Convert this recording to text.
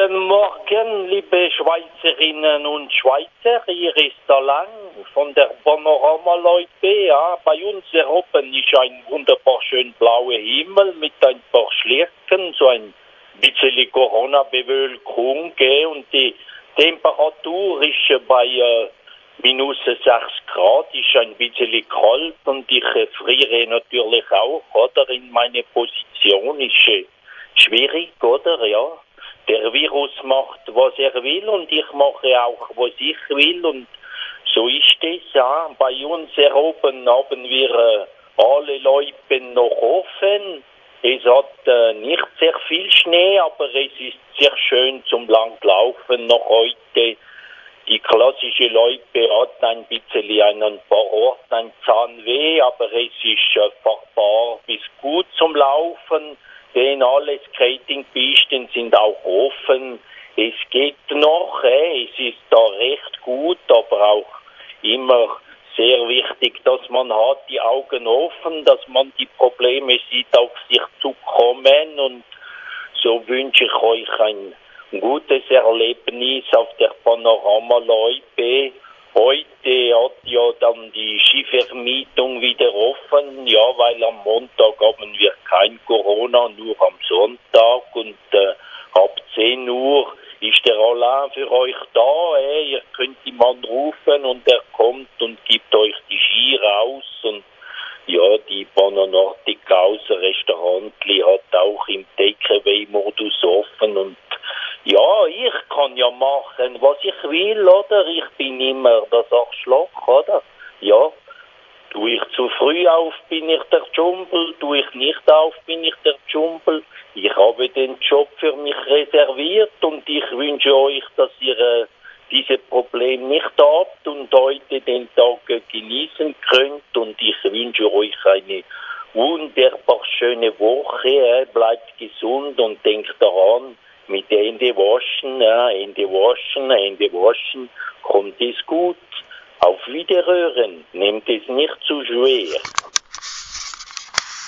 Guten Morgen, liebe Schweizerinnen und Schweizer. Hier ist der Lang von der Panorama Leute. Ja, bei uns hier oben ist ein wunderbar schön blauer Himmel mit ein paar Schlirken, so ein bisschen Corona-Bewölkung. Und die Temperatur ist bei äh, minus 6 Grad, ist ein bisschen kalt und ich äh, friere natürlich auch, oder? In meine Position ist äh, schwierig, oder? Ja der Virus macht, was er will und ich mache auch, was ich will und so ist es. Ja. Bei uns hier oben haben wir äh, alle Leute noch offen. Es hat äh, nicht sehr viel Schnee, aber es ist sehr schön zum Langlaufen noch heute. Die klassische Loipe hat ein bisschen ein paar Orten ein Zahnweh, aber es ist äh, fahrbar bis gut zum Laufen denn alle Skatingpisten sind auch offen. Es geht noch, äh, es ist da recht gut, aber auch immer sehr wichtig, dass man hat die Augen offen, dass man die Probleme sieht, auf sich zu kommen und so wünsche ich euch ein gutes Erlebnis auf der Panorama Loipe. Heute hat ja dann die Skivermietung wieder offen, ja, weil am Montag haben wir kein Corona, nur am Sonntag und äh, ab 10 Uhr ist der Alain für euch da. Äh. Ihr könnt ihn anrufen und er kommt und gibt euch die Ski raus und ja, die Bananortica außer Restaurantli hat auch im Takeaway-Modus offen und ja, ich kann ja machen, was ich will, oder? Ich bin immer das Arschloch, oder? Ja. Tue ich zu früh auf, bin ich der Dschungel. Tue ich nicht auf, bin ich der Dschungel. Ich habe den Job für mich reserviert und ich wünsche euch, dass ihr äh, diese Probleme nicht habt und heute den Tag genießen könnt. Und ich wünsche euch eine wunderbar schöne Woche. Äh, bleibt gesund und denkt daran, mit Hände waschen, ja, Hände waschen, Hände waschen, kommt es gut. Auf Wiederhören, nehmt es nicht zu schwer.